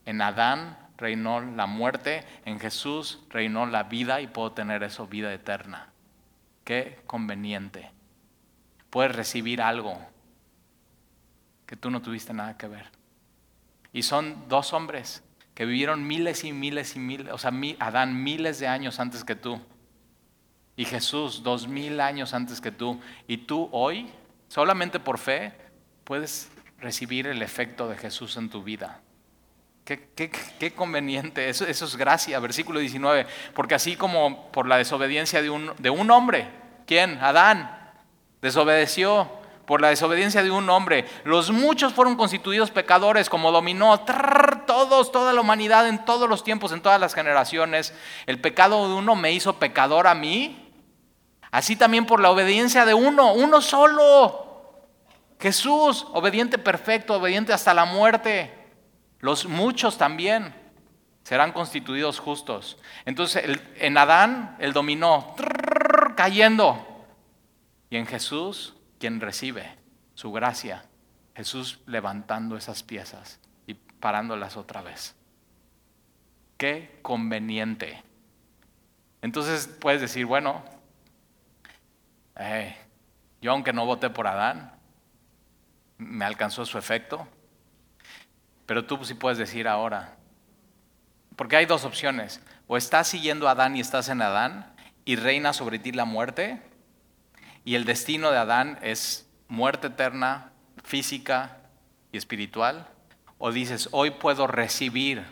[SPEAKER 1] En Adán reinó la muerte, en Jesús reinó la vida y puedo tener eso, vida eterna. Qué conveniente. Puedes recibir algo que tú no tuviste nada que ver. Y son dos hombres que vivieron miles y miles y miles, o sea, Adán miles de años antes que tú. Y Jesús dos mil años antes que tú. Y tú hoy Solamente por fe puedes recibir el efecto de Jesús en tu vida. Qué, conveniente, eso, es gracia, versículo 19, porque así como por la desobediencia de un hombre, ¿quién? Adán, desobedeció. Por la desobediencia de un hombre, los muchos fueron constituidos pecadores, como dominó. Todos, toda la humanidad en todos los tiempos, en todas las generaciones. El pecado de uno me hizo pecador a mí, Así también por la obediencia de uno, uno solo. Jesús, obediente perfecto, obediente hasta la muerte. Los muchos también serán constituidos justos. Entonces en Adán el dominó, cayendo. Y en Jesús, quien recibe su gracia, Jesús levantando esas piezas y parándolas otra vez. Qué conveniente. Entonces puedes decir, bueno, yo aunque no voté por Adán, me alcanzó su efecto. Pero tú sí puedes decir ahora, porque hay dos opciones, o estás siguiendo a Adán y estás en Adán y reina sobre ti la muerte, y el destino de Adán es muerte eterna, física, y espiritual? ¿O dices, hoy puedo recibir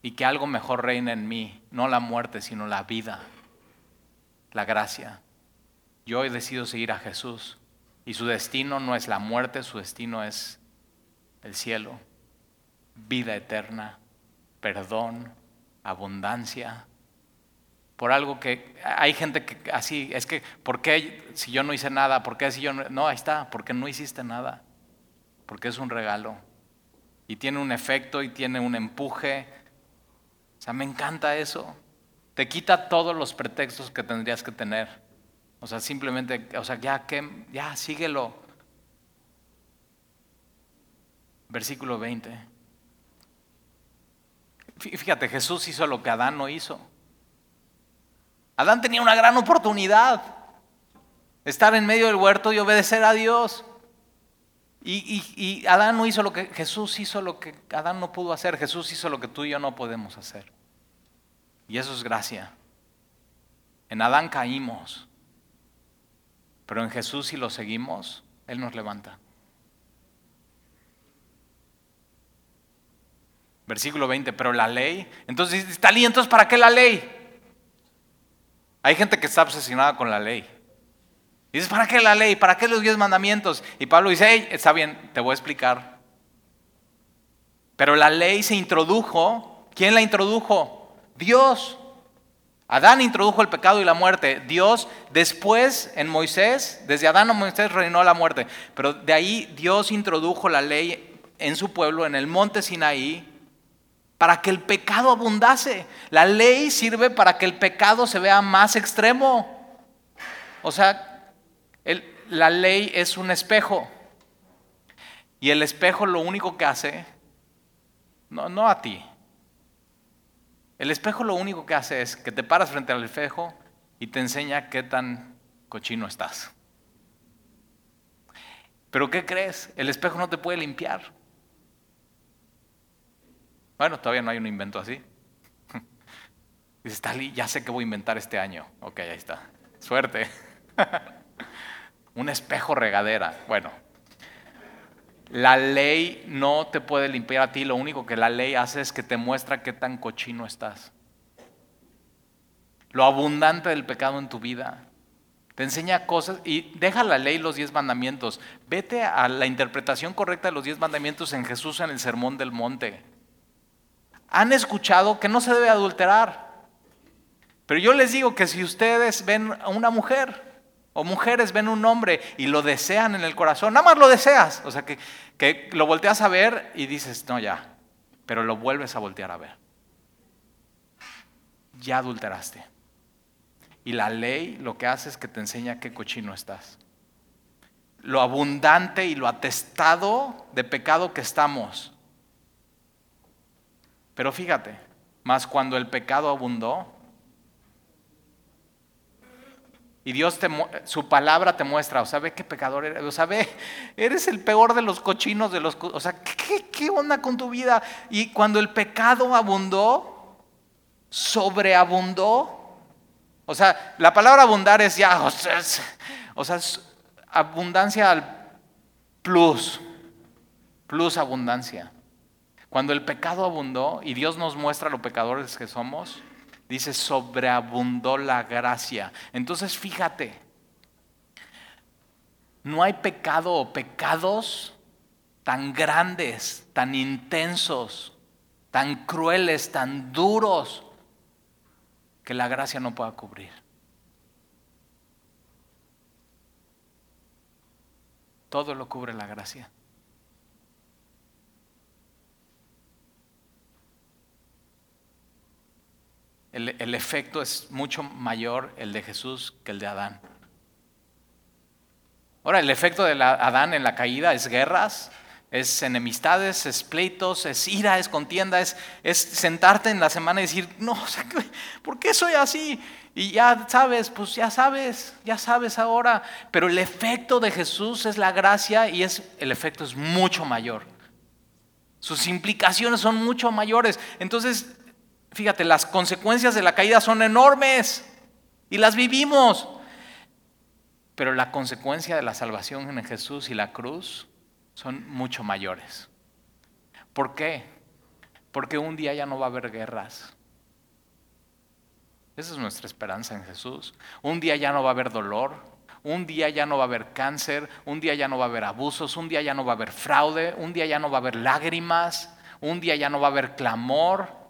[SPEAKER 1] y que algo mejor reina en mí, no la muerte, sino la vida, la gracia? Yo hoy decido seguir a Jesús y su destino no es la muerte, su destino es el cielo, vida eterna, perdón, abundancia, por algo que hay gente que así, es que, ¿por qué si yo no hice nada? ¿Por qué si yo no? No, ahí está, porque no hiciste nada, porque es un regalo y tiene un efecto y tiene un empuje. O sea, me encanta eso. Te quita todos los pretextos que tendrías que tener. O sea, simplemente, o sea, ya que, ya síguelo. Versículo 20. Fíjate, Jesús hizo lo que Adán no hizo. Adán tenía una gran oportunidad. Estar en medio del huerto y obedecer a Dios. Y, Adán no hizo lo que Jesús hizo lo que Adán no pudo hacer. Jesús hizo lo que tú y yo no podemos hacer. Y eso es gracia. En Adán caímos. Pero en Jesús si lo seguimos, Él nos levanta. Versículo 20, pero la ley. Entonces, está entonces ¿para qué la ley? Hay gente que está obsesionada con la ley. dices, ¿para qué la ley? ¿Para qué los diez mandamientos? Y Pablo dice, hey, está bien, te voy a explicar. Pero la ley se introdujo. ¿Quién la introdujo? Dios. Adán introdujo el pecado y la muerte. Dios después en Moisés, desde Adán a Moisés reinó la muerte. Pero de ahí Dios introdujo la ley en su pueblo, en el monte Sinaí, para que el pecado abundase. La ley sirve para que el pecado se vea más extremo. O sea, la ley es un espejo. Y el espejo lo único que hace, no, no a ti, el espejo lo único que hace es que te paras frente al espejo y te enseña qué tan cochino estás. Pero ¿qué crees? El espejo no te puede limpiar. Bueno, todavía no hay un invento así. Dice, Stali, ya sé que voy a inventar este año. Ok, ahí está. Suerte. un espejo regadera. Bueno, la ley no te puede limpiar a ti. Lo único que la ley hace es que te muestra qué tan cochino estás. Lo abundante del pecado en tu vida. Te enseña cosas y deja la ley los diez mandamientos. Vete a la interpretación correcta de los diez mandamientos en Jesús en el Sermón del Monte han escuchado que no se debe adulterar. Pero yo les digo que si ustedes ven a una mujer o mujeres ven un hombre y lo desean en el corazón, nada más lo deseas, o sea que, que lo volteas a ver y dices, no ya, pero lo vuelves a voltear a ver. Ya adulteraste. Y la ley lo que hace es que te enseña qué cochino estás. Lo abundante y lo atestado de pecado que estamos. Pero fíjate, más cuando el pecado abundó, y Dios te, su palabra te muestra, o sea, ve qué pecador eres, o sea, ve, eres el peor de los cochinos, de los, o sea, ¿qué, qué onda con tu vida? Y cuando el pecado abundó, sobreabundó, o sea, la palabra abundar es ya, o sea, es abundancia al plus, plus abundancia. Cuando el pecado abundó y Dios nos muestra lo pecadores que somos, dice, sobreabundó la gracia. Entonces fíjate, no hay pecado o pecados tan grandes, tan intensos, tan crueles, tan duros, que la gracia no pueda cubrir. Todo lo cubre la gracia. El, efecto es mucho mayor el de Jesús que el de Adán. Ahora, el efecto de Adán en la caída es guerras, es enemistades, es pleitos, es ira, es contienda, es, es sentarte en la semana y decir, no, ¿por qué soy así? Y ya sabes, pues ya sabes, ya sabes ahora. Pero el efecto de Jesús es la gracia y es, el efecto es mucho mayor. Sus implicaciones son mucho mayores. Entonces, Fíjate, las consecuencias de la caída son enormes y las vivimos. Pero la consecuencia de la salvación en Jesús y la cruz son mucho mayores. ¿Por qué? Porque un día ya no va a haber guerras. Esa es nuestra esperanza en Jesús. Un día ya no va a haber dolor, un día ya no va a haber cáncer, un día ya no va a haber abusos, un día ya no va a haber fraude, un día ya no va a haber lágrimas, un día ya no va a haber clamor.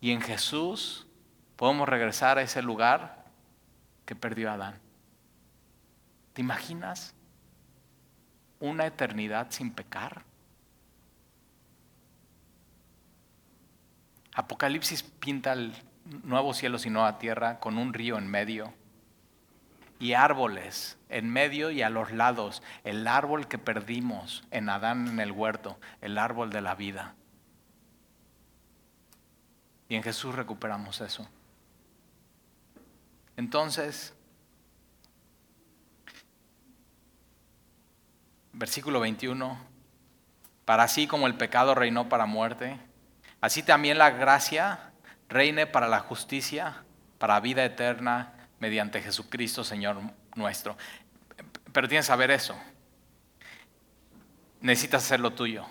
[SPEAKER 1] Y en Jesús podemos regresar a ese lugar que perdió Adán. ¿Te imaginas una eternidad sin pecar? Apocalipsis pinta el nuevo cielo y nueva tierra con un río en medio y árboles en medio y a los lados. El árbol que perdimos en Adán en el huerto, el árbol de la vida. Y en Jesús recuperamos eso. Entonces, versículo 21, para así como el pecado reinó para muerte, Así también la gracia reine para la justicia, para vida eterna, mediante Jesucristo, Señor nuestro. Pero tienes que saber eso. Necesitas hacer lo tuyo.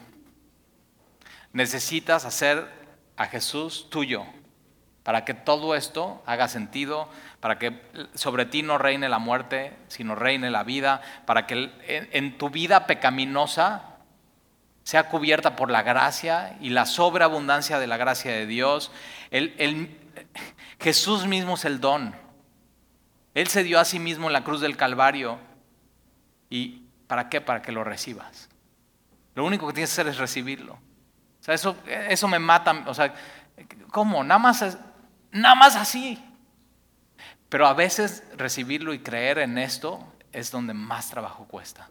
[SPEAKER 1] Necesitas hacer a Jesús tuyo para que todo esto haga sentido, para que sobre ti no reine la muerte, sino reine la vida, para que en, tu vida pecaminosa sea cubierta por la gracia y la sobreabundancia de la gracia de Dios. Jesús mismo es el don. Él se dio a sí mismo en la cruz del Calvario. ¿Y para qué? Para que lo recibas. Lo único que tienes que hacer es recibirlo. O sea, eso, eso me mata. O sea, ¿cómo? Nada más, nada más así. Pero a veces recibirlo y creer en esto es donde más trabajo cuesta.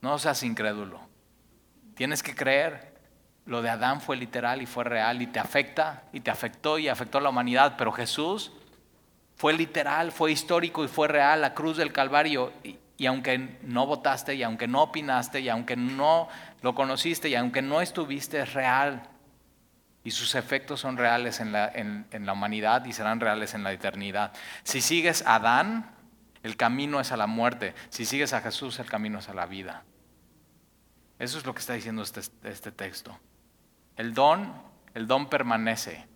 [SPEAKER 1] No seas incrédulo. Tienes que creer. Lo de Adán fue literal y fue real y te afecta y te afectó y afectó a la humanidad, pero Jesús fue literal, fue histórico y fue real, la cruz del Calvario. Aunque no votaste y aunque no opinaste y aunque no lo conociste y aunque no estuviste, es real. Y sus efectos son reales en la, en la humanidad y serán reales en la eternidad. Si sigues a Adán, el camino es a la muerte. Si sigues a Jesús, el camino es a la vida. Eso es lo que está diciendo este, este, texto. El don, el don permanece,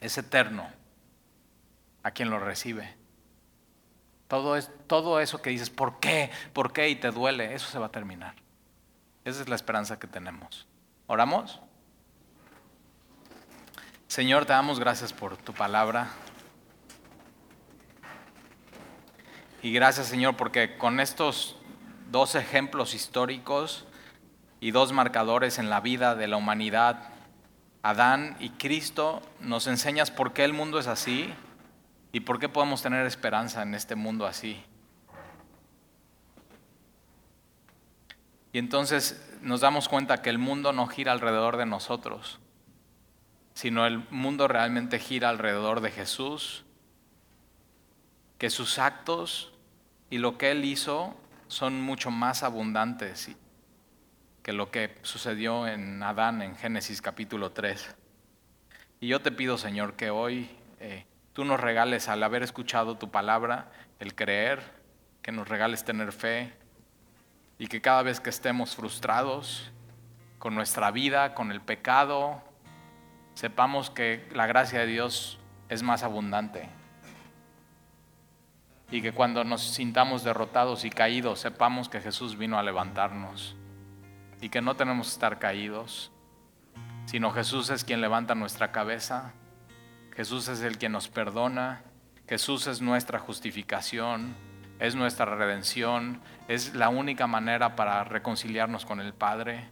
[SPEAKER 1] es eterno a quien lo recibe. Todo, es, todo eso que dices, ¿por qué? ¿Por qué? Y te duele, eso se va a terminar. Esa es la esperanza que tenemos. ¿Oramos? Señor, te damos gracias por tu palabra. Y gracias, Señor, porque con estos dos ejemplos históricos y dos marcadores en la vida de la humanidad, Adán y Cristo, nos enseñas por qué el mundo es así y por qué podemos tener esperanza en este mundo así. Y entonces nos damos cuenta que el mundo no gira alrededor de nosotros, sino el mundo realmente gira alrededor de Jesús, que sus actos y lo que Él hizo son mucho más abundantes que lo que sucedió en Adán en Génesis capítulo 3. Y yo te pido, Señor, que hoy tú nos regales, al haber escuchado tu palabra, el creer, que nos regales tener fe y que cada vez que estemos frustrados con nuestra vida, con el pecado, sepamos que la gracia de Dios es más abundante y que cuando nos sintamos derrotados y caídos sepamos que Jesús vino a levantarnos y que no tenemos que estar caídos, sino Jesús es quien levanta nuestra cabeza, Jesús es el quien nos perdona, Jesús es nuestra justificación, es nuestra redención, es la única manera para reconciliarnos con el Padre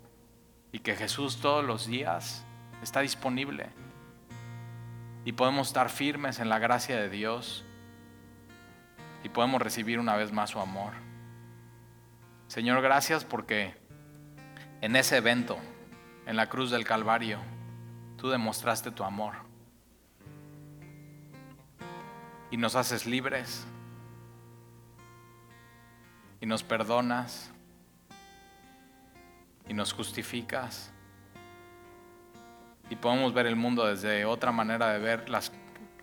[SPEAKER 1] y que Jesús todos los días está disponible y podemos estar firmes en la gracia de Dios y podemos recibir una vez más su amor. Señor, gracias porque en ese evento, en la cruz del Calvario, tú demostraste tu amor. Y nos haces libres. Y nos perdonas. Y nos justificas. Y podemos ver el mundo desde otra manera de ver las,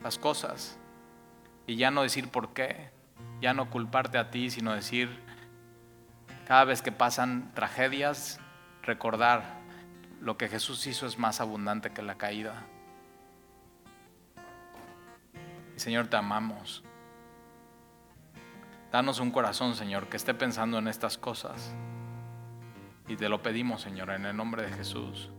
[SPEAKER 1] las cosas. Y ya no decir por qué, ya no culparte a ti, sino decir, Cada vez que pasan tragedias, recordar lo que Jesús hizo es más abundante que la caída. Señor, te amamos. Danos un corazón, Señor, que esté pensando en estas cosas. Y te lo pedimos, Señor, en el nombre de Jesús.